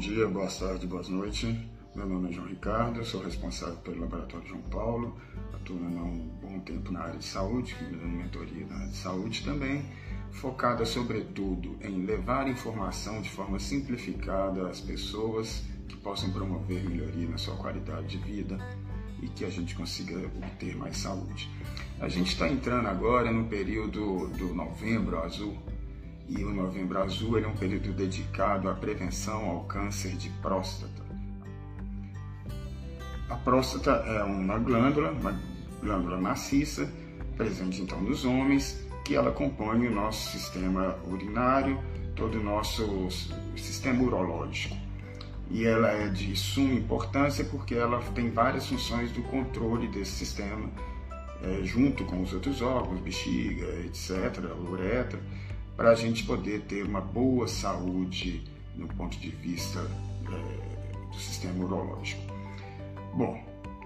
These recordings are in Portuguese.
dia, boa tarde, boa noite. Meu nome é João Ricardo, sou responsável pelo Laboratório João Paulo, atuando há um bom tempo na área de saúde, dando mentoria na área de saúde também, focada sobretudo em levar informação de forma simplificada às pessoas que possam promover melhoria na sua qualidade de vida e que a gente consiga obter mais saúde. A gente está entrando agora no período do novembro azul, e o Novembro Azul é um período dedicado à prevenção ao câncer de próstata. A próstata é uma glândula, uma glândula maciça, presente então nos homens, que ela compõe o nosso sistema urinário, todo o nosso sistema urológico. E ela é de suma importância porque ela tem várias funções do controle desse sistema, é, junto com os outros órgãos, bexiga, etc., uretra, para a gente poder ter uma boa saúde no ponto de vista é, do sistema urológico. Bom,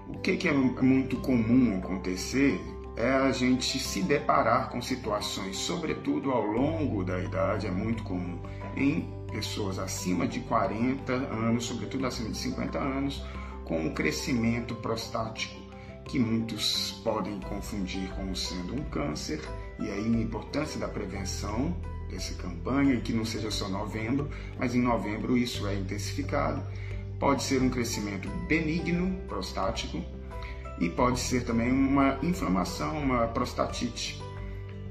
o que, que é muito comum acontecer é a gente se deparar com situações, sobretudo ao longo da idade, é muito comum em pessoas acima de 40 anos, sobretudo acima de 50 anos, com um crescimento prostático, que muitos podem confundir como sendo um câncer e aí a importância da prevenção dessa campanha, que não seja só novembro, mas em novembro isso é intensificado. Pode ser um crescimento benigno prostático e pode ser também uma inflamação, uma prostatite.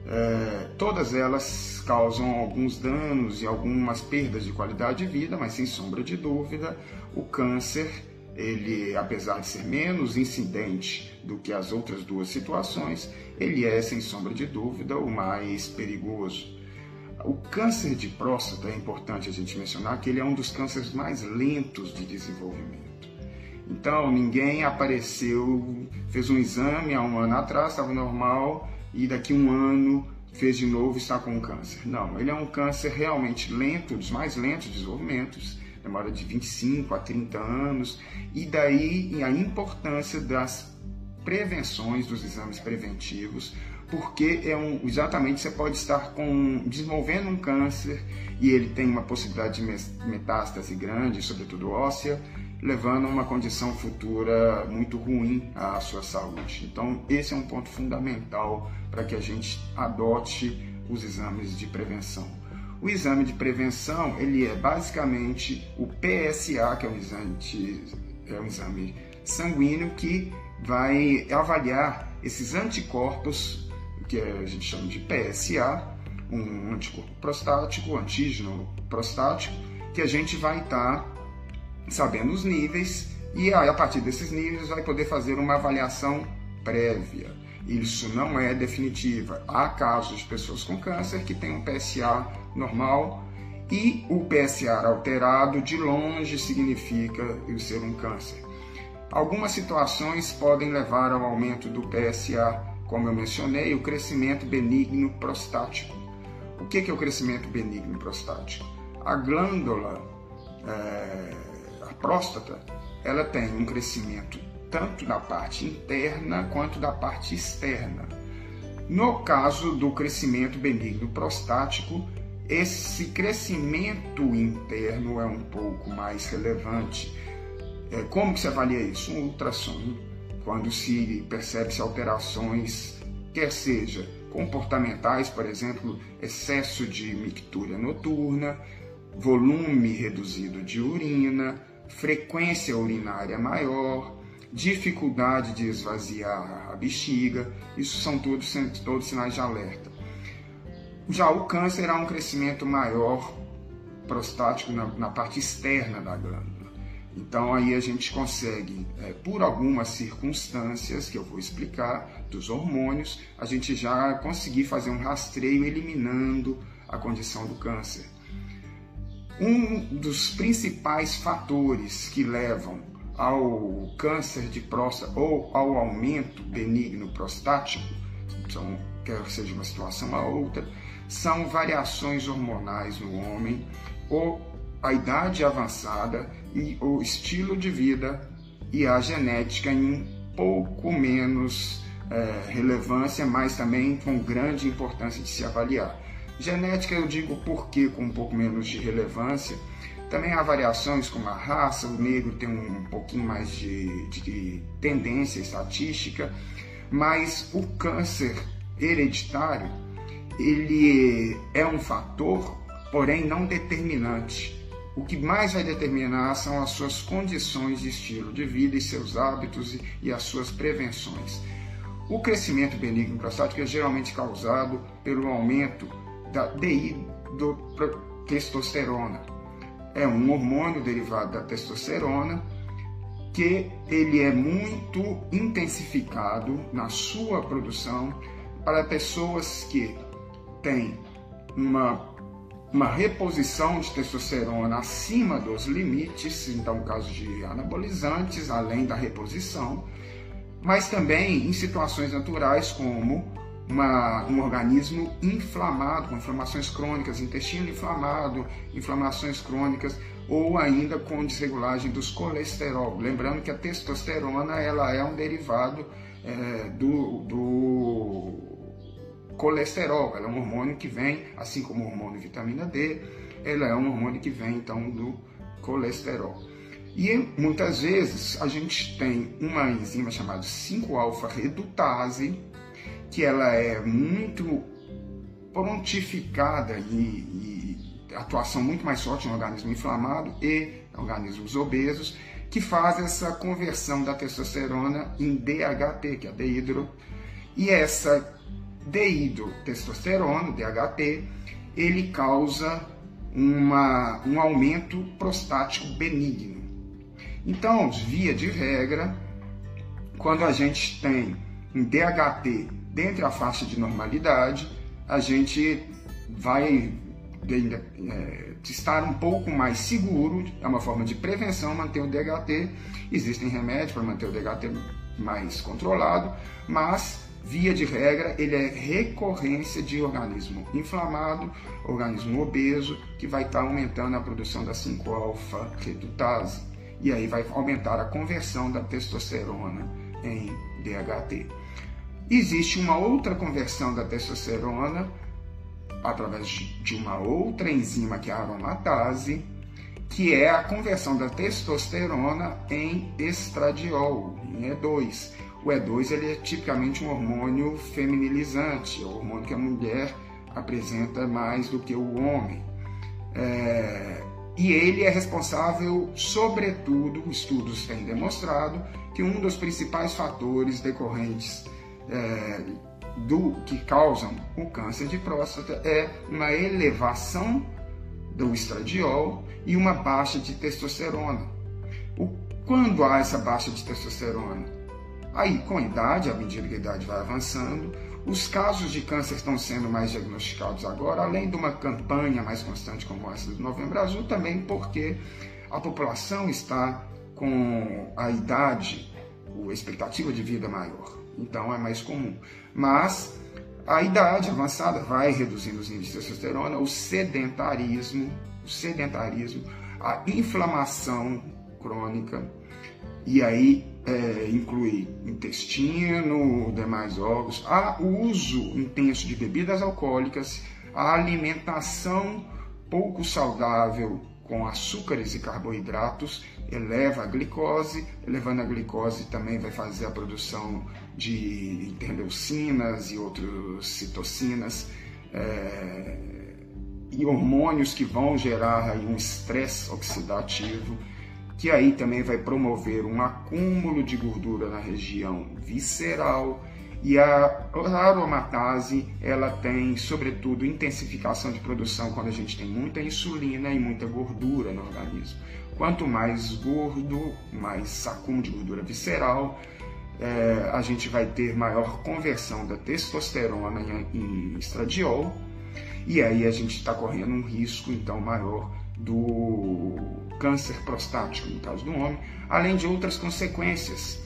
É, todas elas causam alguns danos e algumas perdas de qualidade de vida, mas sem sombra de dúvida, o câncer ele, apesar de ser menos incidente do que as outras duas situações, ele é, sem sombra de dúvida, o mais perigoso. O câncer de próstata é importante a gente mencionar que ele é um dos cânceres mais lentos de desenvolvimento. Então, ninguém apareceu, fez um exame há um ano atrás, estava normal, e daqui um ano fez de novo e está com câncer. Não, ele é um câncer realmente lento, dos mais lentos de desenvolvimentos demora de 25 a 30 anos, e daí a importância das prevenções, dos exames preventivos, porque é um, exatamente você pode estar com, desenvolvendo um câncer e ele tem uma possibilidade de metástase grande, sobretudo óssea, levando a uma condição futura muito ruim à sua saúde. Então, esse é um ponto fundamental para que a gente adote os exames de prevenção. O exame de prevenção, ele é basicamente o PSA, que é um exame, é um exame sanguíneo que vai avaliar esses anticorpos, que a gente chama de PSA, um anticorpo prostático, antígeno prostático, que a gente vai estar tá sabendo os níveis e aí, a partir desses níveis vai poder fazer uma avaliação prévia. Isso não é definitiva. Há casos de pessoas com câncer que têm um PSA normal e o PSA alterado de longe significa ser um câncer. Algumas situações podem levar ao aumento do PSA, como eu mencionei, o crescimento benigno prostático. O que é o crescimento benigno prostático? A glândula, é, a próstata, ela tem um crescimento tanto da parte interna quanto da parte externa. No caso do crescimento benigno prostático, esse crescimento interno é um pouco mais relevante. É, como que se avalia isso? Um ultrassom, quando se percebe-se alterações, quer seja comportamentais, por exemplo, excesso de mictúria noturna, volume reduzido de urina, frequência urinária maior, dificuldade de esvaziar a bexiga, isso são todos, todos sinais de alerta. Já o câncer há um crescimento maior prostático na, na parte externa da glândula. Então aí a gente consegue, é, por algumas circunstâncias que eu vou explicar, dos hormônios, a gente já conseguir fazer um rastreio eliminando a condição do câncer. Um dos principais fatores que levam ao câncer de próstata ou ao aumento benigno prostático, então, quer seja uma situação ou outra, são variações hormonais no homem, ou a idade avançada e o estilo de vida e a genética em um pouco menos é, relevância, mas também com grande importância de se avaliar. Genética eu digo porque com um pouco menos de relevância, Também há variações como a raça, o negro tem um pouquinho mais de, de tendência estatística, mas o câncer hereditário ele é um fator, porém não determinante. O que mais vai determinar são as suas condições de estilo de vida e seus hábitos e as suas prevenções. O crescimento benigno prostático é geralmente causado pelo aumento da testosterona. É um hormônio derivado da testosterona que ele é muito intensificado na sua produção para pessoas que têm uma, uma reposição de testosterona acima dos limites, então caso de anabolizantes, além da reposição, mas também em situações naturais como uma, um organismo inflamado, com inflamações crônicas, intestino inflamado, inflamações crônicas, ou ainda com desregulagem dos colesterol. Lembrando que a testosterona ela é um derivado é, do, do colesterol, ela é um hormônio que vem, assim como o hormônio vitamina D, ela é um hormônio que vem então do colesterol. E muitas vezes a gente tem uma enzima chamada 5-alfa-redutase, que ela é muito prontificada e, e atuação muito mais forte no organismo inflamado e organismos obesos, que faz essa conversão da testosterona em DHT, que é deidro, e essa deidrotestosterona, DHT, ele causa uma, um aumento prostático benigno. Então, via de regra, quando a gente tem um DHT dentro da faixa de normalidade, a gente vai é, estar um pouco mais seguro, é uma forma de prevenção manter o DHT. Existem remédios para manter o DHT mais controlado, mas via de regra, ele é recorrência de organismo inflamado, organismo obeso, que vai estar aumentando a produção da 5-alfa-redutase e aí vai aumentar a conversão da testosterona em DHT. Existe uma outra conversão da testosterona através de uma outra enzima que é a aromatase, que é a conversão da testosterona em estradiol, em E2. O E2 ele é tipicamente um hormônio feminilizante, é o hormônio que a mulher apresenta mais do que o homem. É, e ele é responsável, sobretudo, estudos têm demonstrado que um dos principais fatores decorrentes é, do que causam o câncer de próstata é uma elevação do estradiol e uma baixa de testosterona. O, quando há essa baixa de testosterona? Aí, com a idade, à medida que a idade vai avançando, os casos de câncer estão sendo mais diagnosticados agora, além de uma campanha mais constante como essa do Novembro Azul, também porque a população está com a idade, a expectativa de vida maior. Então é mais comum. Mas a idade avançada vai reduzindo os níveis de testosterona, o sedentarismo, o sedentarismo, a inflamação crônica, e aí é, inclui intestino, demais órgãos, o uso intenso de bebidas alcoólicas, a alimentação pouco saudável com açúcares e carboidratos eleva a glicose, elevando a glicose também vai fazer a produção de interleucinas e outras citocinas é, e hormônios que vão gerar um estresse oxidativo que aí também vai promover um acúmulo de gordura na região visceral e a aromatase ela tem sobretudo intensificação de produção quando a gente tem muita insulina e muita gordura no organismo. Quanto mais gordo, mais acúmulo de gordura visceral, é, a gente vai ter maior conversão da testosterona em, em estradiol e aí a gente está correndo um risco então maior do câncer prostático, no caso do homem, além de outras consequências.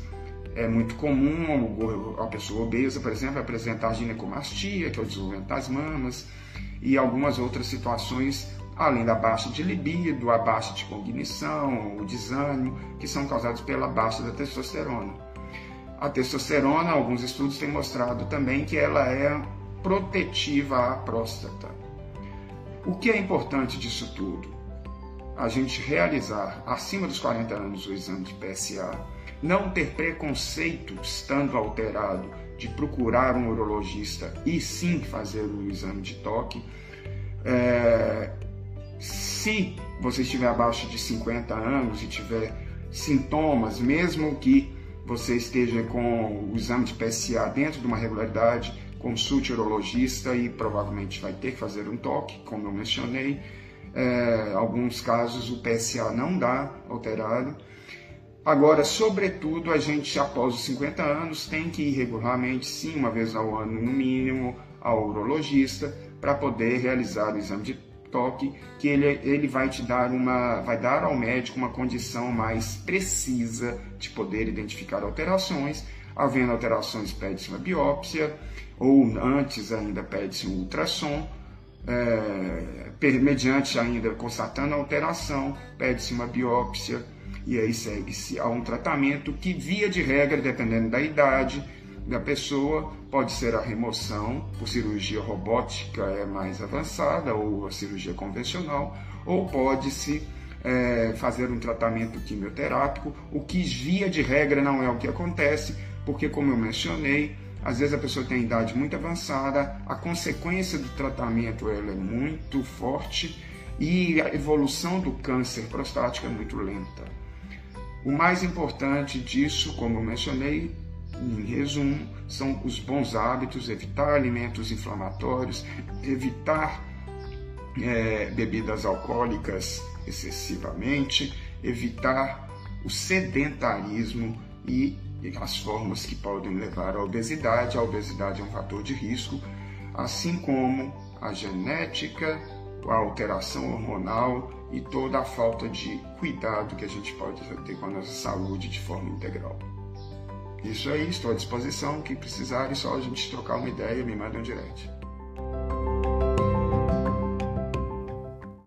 É muito comum a pessoa obesa, por exemplo, apresentar ginecomastia, que é o desenvolvimento das mamas, e algumas outras situações, além da baixa de libido, a baixa de cognição, o desânimo, que são causados pela baixa da testosterona. A testosterona, alguns estudos têm mostrado também que ela é protetiva à próstata. O que é importante disso tudo? A gente realizar acima dos 40 anos o exame de PSA, não ter preconceito estando alterado de procurar um urologista e sim fazer o exame de toque. É, se você estiver abaixo de 50 anos e tiver sintomas, mesmo que você esteja com o exame de PSA dentro de uma regularidade, consulte o urologista e provavelmente vai ter que fazer um toque, como eu mencionei. É, alguns casos o PSA não dá alterado. Agora, sobretudo, a gente após os 50 anos tem que ir regularmente, sim, uma vez ao ano no mínimo, ao urologista para poder realizar o exame de toque, que ele, ele vai te dar uma, vai dar ao médico uma condição mais precisa de poder identificar alterações. Havendo alterações, pede-se uma biópsia, ou antes ainda pede-se um ultrassom. É, mediante ainda constatando a alteração, pede-se uma biópsia e aí segue-se a um tratamento que, via de regra, dependendo da idade, da pessoa, pode ser a remoção por cirurgia robótica é mais avançada ou a cirurgia convencional, ou pode-se é, fazer um tratamento quimioterápico, o que via de regra não é o que acontece, porque como eu mencionei, às vezes a pessoa tem idade muito avançada, a consequência do tratamento ela é muito forte e a evolução do câncer prostático é muito lenta. O mais importante disso, como eu mencionei, em resumo, são os bons hábitos, evitar alimentos inflamatórios, evitar é, bebidas alcoólicas excessivamente, evitar o sedentarismo e as formas que podem levar à obesidade. A obesidade é um fator de risco, assim como a genética, a alteração hormonal e toda a falta de cuidado que a gente pode ter com a nossa saúde de forma integral. Isso aí, estou à disposição. Quem precisar, é só a gente trocar uma ideia, me manda um direct.